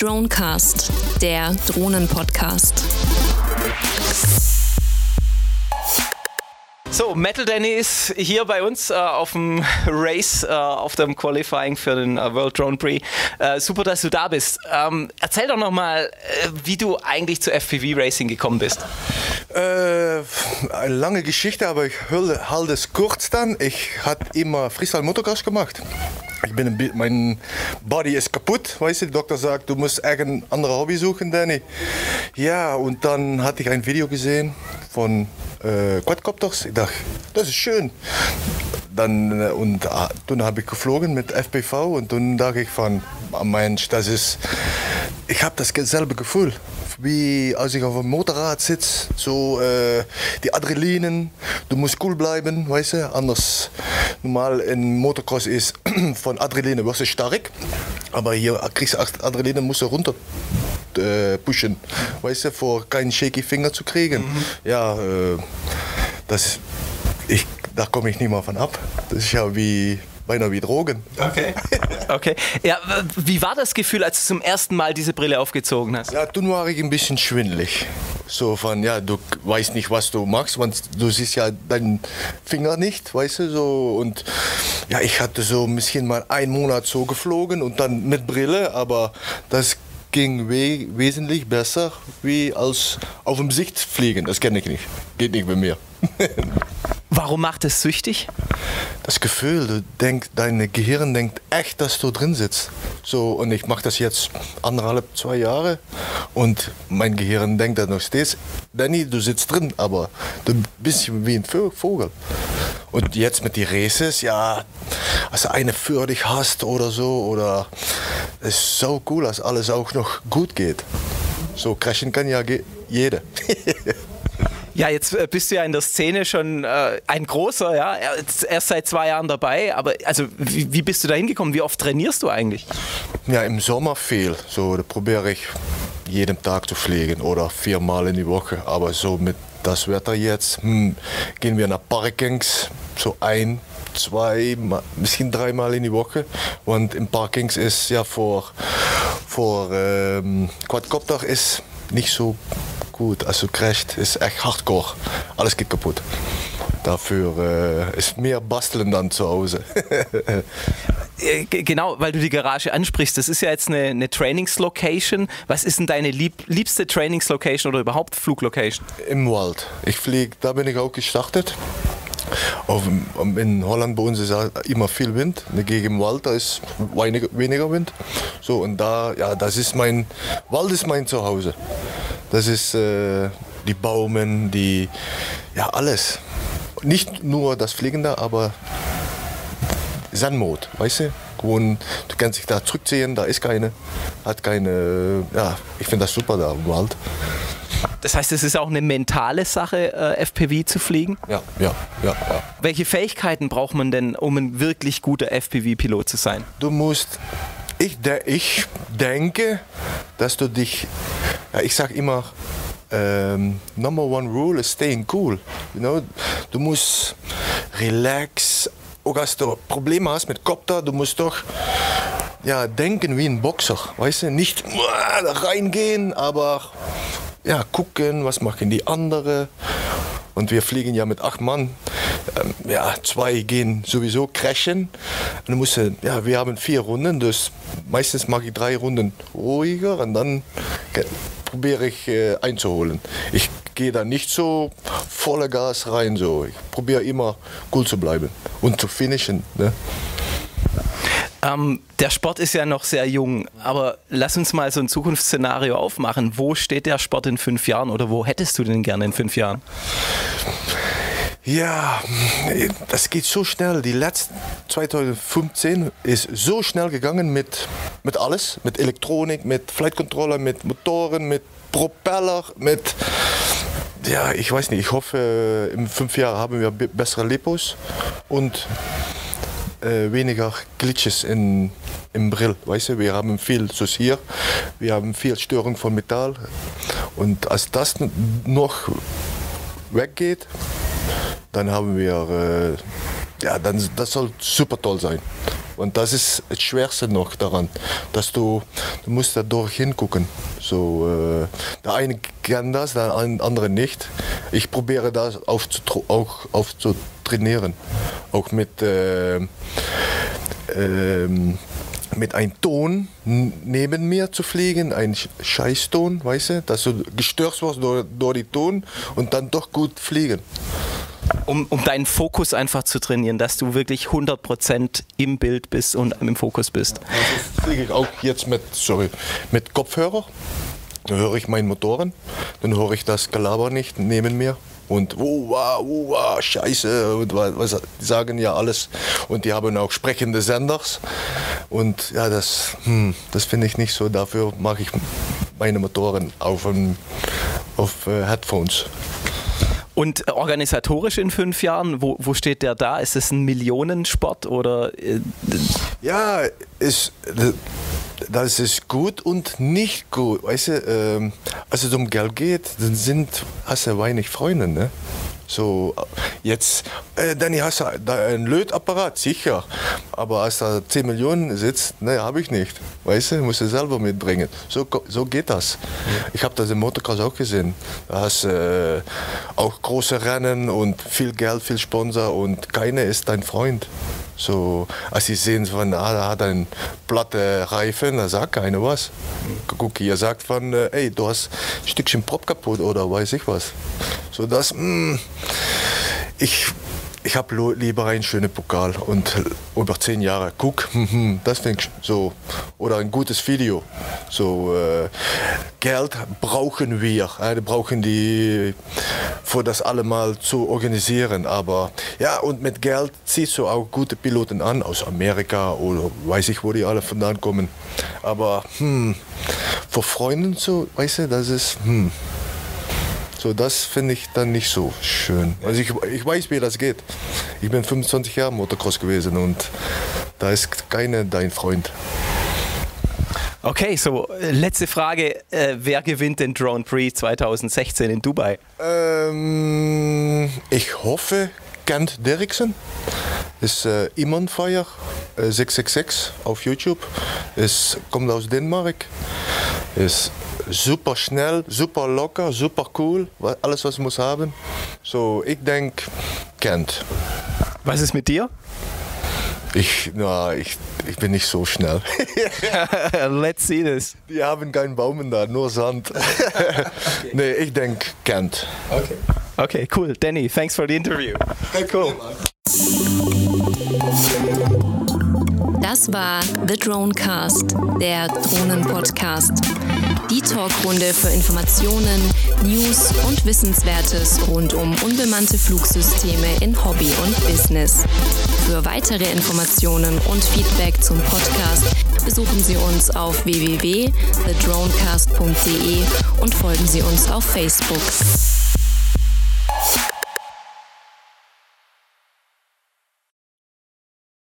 Dronecast, der Drohnen-Podcast. So, Metal Danny ist hier bei uns äh, auf dem Race, äh, auf dem Qualifying für den äh, World Drone Prix. Äh, super, dass du da bist. Ähm, erzähl doch nochmal, äh, wie du eigentlich zu FPV Racing gekommen bist. Äh, eine lange Geschichte, aber ich halte es kurz dann. Ich habe immer Freestyle Motocross gemacht. Ich bin ein, mein Body ist kaputt, weißt du. Der Doktor sagt, du musst irgendein anderes Hobby suchen, Danny. Ja, und dann hatte ich ein Video gesehen von äh, Quadcopters. Ich dachte, das ist schön. Dann, äh, und äh, dann habe ich geflogen mit FPV und dann dachte ich von, oh Mensch, das ist, ich habe das selbe Gefühl wie als ich auf dem Motorrad sitze. So äh, die Adrenalinen, du musst cool bleiben, weißt du. Anders, normal in Motocross ist von Adrenalin wirst du stark, aber hier kriegst du Adrenalin, musst du runter äh, pushen, weißt du, vor keinen shaky Finger zu kriegen. Mhm. Ja, äh, das, ich, da komme ich nicht mehr von ab. Das ist ja wie beinahe wie Drogen. Okay. Okay. Ja, wie war das Gefühl, als du zum ersten Mal diese Brille aufgezogen hast? Ja, dann war ich ein bisschen schwindelig. So von, ja, du weißt nicht, was du machst, weil du siehst ja deinen Finger nicht, weißt du, so. Und ja, ich hatte so ein bisschen mal einen Monat so geflogen und dann mit Brille, aber das ging we wesentlich besser wie als auf dem Sicht fliegen. Das kenne ich nicht. Geht nicht bei mir. Warum macht es süchtig? Das Gefühl, du denkst, dein Gehirn denkt echt, dass du drin sitzt. So, und ich mache das jetzt anderthalb, zwei Jahre und mein Gehirn denkt dann noch stets, Danny, du sitzt drin, aber du bist wie ein Vogel. Und jetzt mit den Races, ja, als eine für dich hast oder so, oder es ist so cool, dass alles auch noch gut geht. So crashen kann ja jeder. Ja, jetzt äh, bist du ja in der Szene schon äh, ein großer, ja, erst seit zwei Jahren dabei. Aber also, wie, wie bist du da hingekommen? Wie oft trainierst du eigentlich? Ja, im Sommer viel. So, da probiere ich jeden Tag zu fliegen oder viermal in die Woche. Aber so mit das Wetter jetzt hm, gehen wir nach Parkings, so ein, zwei, bisschen dreimal in die Woche. Und im Parkings ist ja vor, vor ähm, Quadcopter ist nicht so gut. Also crasht ist echt hardcore. Alles geht kaputt. Dafür äh, ist mehr Basteln dann zu Hause. Äh, genau, weil du die Garage ansprichst. Das ist ja jetzt eine, eine Trainingslocation. Was ist denn deine lieb, liebste Trainingslocation oder überhaupt Fluglocation? Im Wald. Ich fliege, da bin ich auch gestartet. Auf, in Holland bei uns ist immer viel Wind. Gegen Wald da ist weniger, weniger Wind. So und da, ja, das ist mein Wald ist mein Zuhause. Das ist äh, die Baumen, die, ja alles. Nicht nur das Fliegen da, aber Sandmod, weißt du? Und du kannst dich da zurückziehen, da ist keine, hat keine, ja, ich finde das super da im Wald. Das heißt, es ist auch eine mentale Sache, äh, FPV zu fliegen? Ja, ja, ja, ja. Welche Fähigkeiten braucht man denn, um ein wirklich guter FPV-Pilot zu sein? Du musst ich, de ich denke, dass du dich, ja, ich sag immer, ähm, number one rule is staying cool. You know? Du musst relax, auch als du Probleme hast mit Kopter, du musst doch ja, denken wie ein Boxer, weißt du, nicht uh, reingehen, aber ja, gucken, was machen die anderen. Und wir fliegen ja mit acht Mann. Ähm, ja, zwei gehen sowieso crashen. Und musste, ja, wir haben vier Runden, dus meistens mache ich drei Runden ruhiger und dann probiere ich äh, einzuholen. Ich gehe da nicht so voller Gas rein. So. Ich probiere immer cool zu bleiben und zu finishen. Ne? Ähm, der Sport ist ja noch sehr jung, aber lass uns mal so ein Zukunftsszenario aufmachen. Wo steht der Sport in fünf Jahren oder wo hättest du den gerne in fünf Jahren? Ja, das geht so schnell. Die letzte 2015 ist so schnell gegangen mit, mit alles, mit Elektronik, mit Flight Controller, mit Motoren, mit Propeller, mit ja, ich weiß nicht. Ich hoffe, in fünf Jahren haben wir bessere Lipos und äh, weniger Glitches in, im Brill. Weißt du, wir haben viel so hier, wir haben viel Störung von Metall. Und als das noch weggeht, dann haben wir äh, ja, dann das soll super toll sein. Und das ist das Schwerste noch daran, dass du, du musst da durch hingucken. So, äh, der eine kann das, der andere nicht. Ich probiere das aufzutro- auch aufzutrainieren, auch mit äh, ähm, mit einem Ton neben mir zu fliegen, ein Sch- Scheißton, weißt du, dass du gestört wirst durch, durch die Ton und dann doch gut fliegen. Um, um deinen Fokus einfach zu trainieren, dass du wirklich 100% im Bild bist und im Fokus bist. Das fliege ich auch jetzt mit, sorry, mit Kopfhörer. Dann höre ich meinen Motoren, dann höre ich das Gelaber nicht neben mir. Und uh, uh, scheiße, und wa- was, die sagen ja alles. Und die haben auch sprechende Senders. Und ja, das, hm, das finde ich nicht so. Dafür mache ich meine Motoren auf, auf äh, Headphones. Und organisatorisch in fünf Jahren, wo, wo steht der da? Ist es ein Millionensport oder äh, Ja, ist, das ist gut und nicht gut. Weißt du, ähm, als es um Geld geht, dann sind, hast du wenig Freunde. Ne? So, jetzt, äh, Danny, hast du da ein Lötapparat? Sicher. Aber als da 10 Millionen sitzt, ne, habe ich nicht. Weißt du, musst du selber mitbringen. So, so geht das. Ich habe das im Motocross auch gesehen. Da hast äh, auch große Rennen und viel Geld, viel Sponsor und keiner ist dein Freund. So, als sie sehen, von, ah, da hat ein platte Reifen, da sagt keiner was. Guck, ihr sagt von, äh, ey, du hast ein Stückchen Prop kaputt oder weiß ich was. So, das, mh, ich, ich habe lieber einen schönen Pokal und über zehn Jahre, guck, das finde ich so. Oder ein gutes Video. So, äh, Geld brauchen wir. Äh, brauchen die, für das allemal zu organisieren. Aber ja, und mit Geld ziehst du auch gute Piloten an, aus Amerika oder weiß ich, wo die alle vandaan kommen. Aber hm, für Freunden so, weißt du, das ist, hm, so, das finde ich dann nicht so schön. Also ich, ich weiß, wie das geht. Ich bin 25 Jahre Motocross gewesen und da ist keiner dein Freund. Okay, so letzte Frage. Äh, wer gewinnt den Drone Prix 2016 in Dubai? Ähm, ich hoffe, Kent Derrickson ist äh, Iman Fire äh, 666 auf YouTube. Es kommt aus Dänemark. Ist super schnell, super locker, super cool. Alles, was muss haben. So, ich denke, Kent. Was ist mit dir? Ich, na, ich, ich bin nicht so schnell. Let's see this. Die haben keinen Baum da, nur Sand. nee, ich denke Kent. Okay, cool. Danny, thanks for the interview. Cool. Das war The Dronecast, der Drohnen-Podcast. Die Talkrunde für Informationen, News und Wissenswertes rund um unbemannte Flugsysteme in Hobby und Business. Für weitere Informationen und Feedback zum Podcast besuchen Sie uns auf www.thedronecast.de und folgen Sie uns auf Facebook.